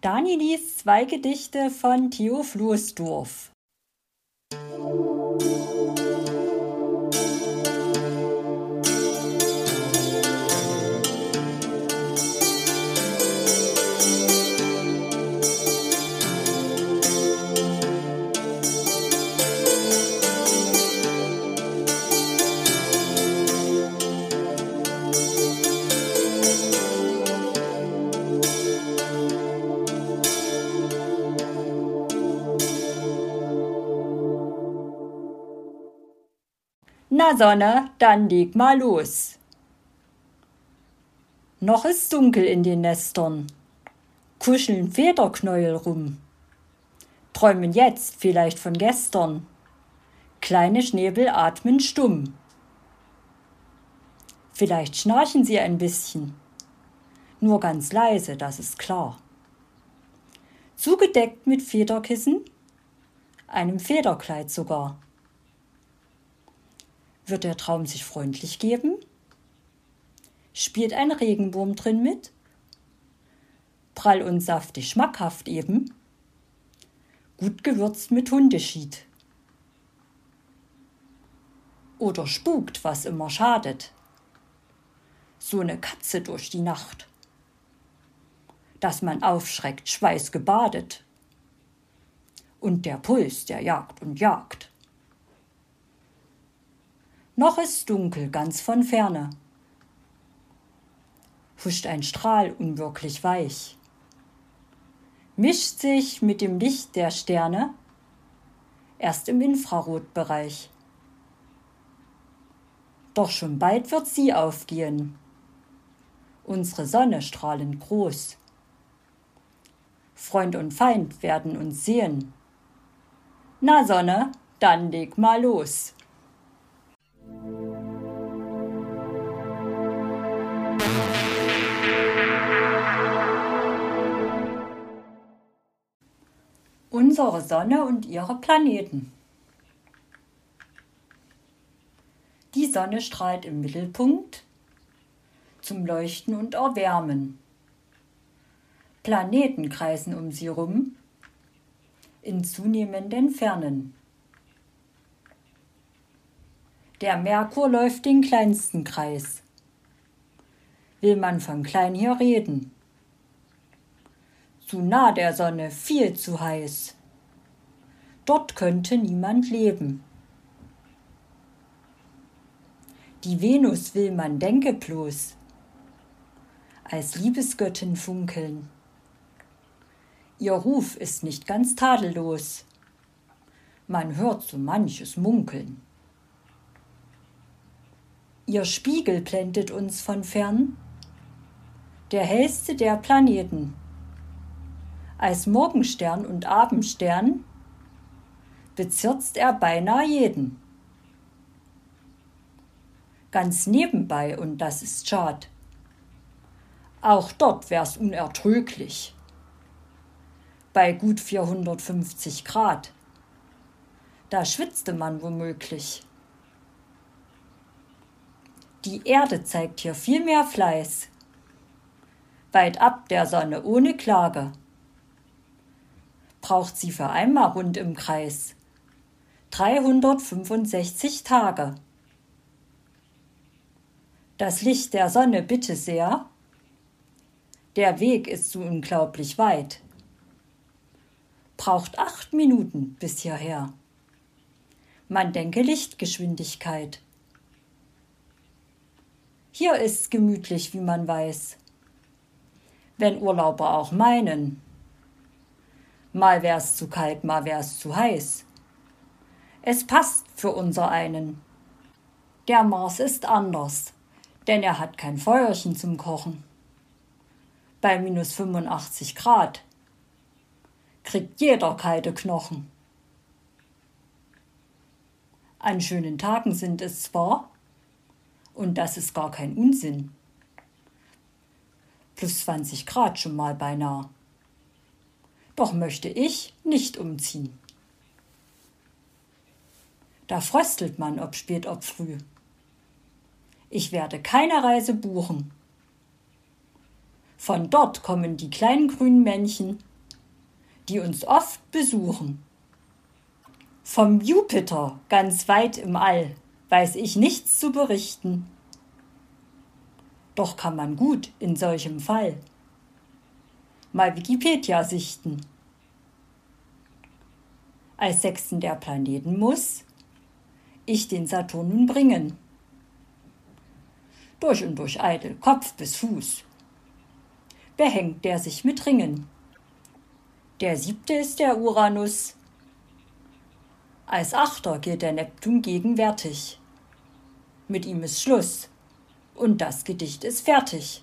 Dani liest zwei Gedichte von Theo Flussdorf. Na Sonne, dann leg mal los. Noch ist dunkel in den Nestern, kuscheln Federknäuel rum, träumen jetzt vielleicht von gestern, kleine Schnäbel atmen stumm. Vielleicht schnarchen sie ein bisschen, nur ganz leise, das ist klar. Zugedeckt mit Federkissen, einem Federkleid sogar. Wird der Traum sich freundlich geben? Spielt ein Regenwurm drin mit? Prall und saftig, schmackhaft eben. Gut gewürzt mit Hundeschied. Oder spukt, was immer schadet. So eine Katze durch die Nacht. Dass man aufschreckt, schweißgebadet. Und der Puls, der jagt und jagt. Noch ist dunkel ganz von ferne. Huscht ein Strahl unwirklich weich. Mischt sich mit dem Licht der Sterne erst im Infrarotbereich. Doch schon bald wird sie aufgehen. Unsere Sonne strahlend groß. Freund und Feind werden uns sehen. Na Sonne, dann leg mal los. Unsere Sonne und ihre Planeten. Die Sonne strahlt im Mittelpunkt zum Leuchten und Erwärmen. Planeten kreisen um sie rum in zunehmenden Fernen. Der Merkur läuft den kleinsten Kreis. Will man von klein hier reden? Zu nah der Sonne, viel zu heiß. Dort könnte niemand leben. Die Venus will man denke bloß, als Liebesgöttin funkeln. Ihr Ruf ist nicht ganz tadellos, man hört so manches munkeln. Ihr Spiegel blendet uns von fern, der hellste der Planeten. Als Morgenstern und Abendstern bezirzt er beinahe jeden. Ganz nebenbei, und das ist schad. Auch dort wär's unertrüglich. Bei gut 450 Grad. Da schwitzte man womöglich. Die Erde zeigt hier viel mehr Fleiß. Weit ab der Sonne ohne Klage. Braucht sie für einmal rund im Kreis 365 Tage. Das Licht der Sonne bitte sehr. Der Weg ist so unglaublich weit. Braucht acht Minuten bis hierher. Man denke Lichtgeschwindigkeit. Hier ist's gemütlich, wie man weiß. Wenn Urlauber auch meinen. Mal wär's zu kalt, mal wär's zu heiß. Es passt für unser einen. Der Mars ist anders, denn er hat kein Feuerchen zum Kochen. Bei minus 85 Grad kriegt jeder kalte Knochen. An schönen Tagen sind es zwar, und das ist gar kein Unsinn. Plus 20 Grad schon mal beinahe. Doch möchte ich nicht umziehen. Da fröstelt man, ob spät, ob früh. Ich werde keine Reise buchen. Von dort kommen die kleinen grünen Männchen die uns oft besuchen. Vom Jupiter ganz weit im All weiß ich nichts zu berichten. Doch kann man gut in solchem Fall mal Wikipedia sichten. Als sechsten der Planeten muss ich den Saturn nun bringen. Durch und durch eitel, Kopf bis Fuß. Behängt der sich mit Ringen. Der siebte ist der Uranus. Als Achter gilt der Neptun gegenwärtig. Mit ihm ist Schluss. Und das Gedicht ist fertig.